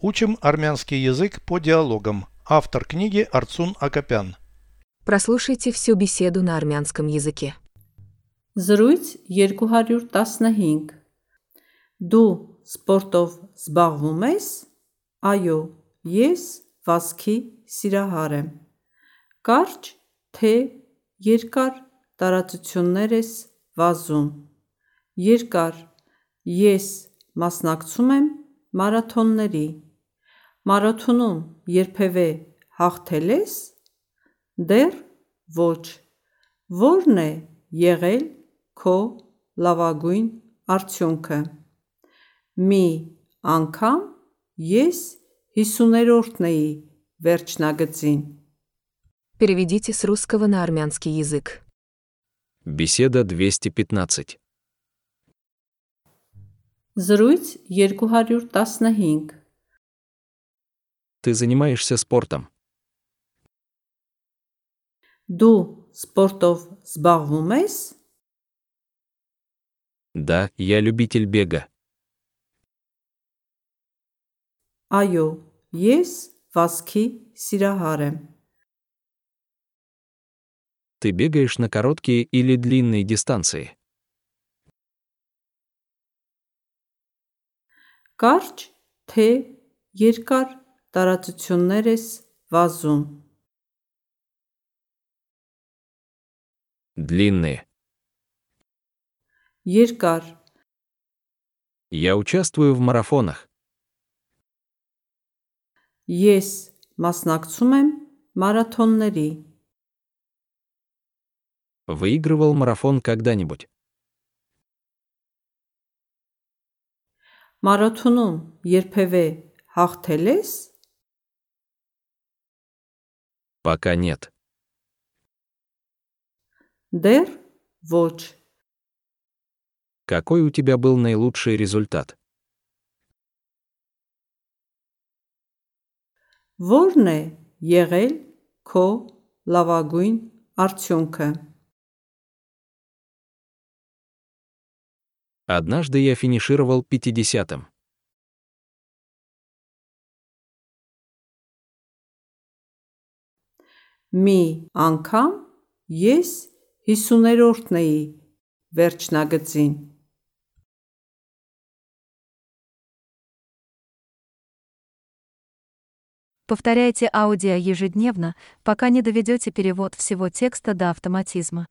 Учим армянский язык по диалогам. Автор книги Арцун Акопян. Прослушайте всю беседу на армянском языке. Զրույց 215 Դու սպորտով զբաղվում ես? Այո, ես վազքի սիրահար եմ։ Կարճ թե երկար տարածություններ ես վազում։ Երկար Ես մասնակցում եմ մարաթոնների։ Մարաթոնում երբևէ հաղթել ես? Դեռ ոչ։ Ո՞րն է եղել քո լավագույն արդյունքը։ Մի անգամ ես 50-րդն էի վերջնագծին։ Переведите с русского на армянский язык. Беседа 215. Զրույց 215 Ты занимаешься спортом. Ду спортов сбагвумес? Да, я любитель бега. Айо, ес васки сирахарем. Ты бегаешь на короткие или длинные дистанции? Карч, те, еркар, տարածություններ ես վազում։ Длинные. Երկար Я участвую в марафонах. ես մասնակցում եմ մարաթոնների։ Выигрывал марафон когда-нибудь. Մարաթոնում երբևէ հաղթել ես? Пока нет. Դեռ ոչ։ Какой у тебя был наилучший результат? Ո՞րն է եղել քո լավագույն արդյունքը։ Однажды я финишировал 50-м. Մի անգամ ես 50-րդն էի վերջնագծին։ Повторяйте аудио ежедневно, пока не доведете перевод всего текста до автоматизма.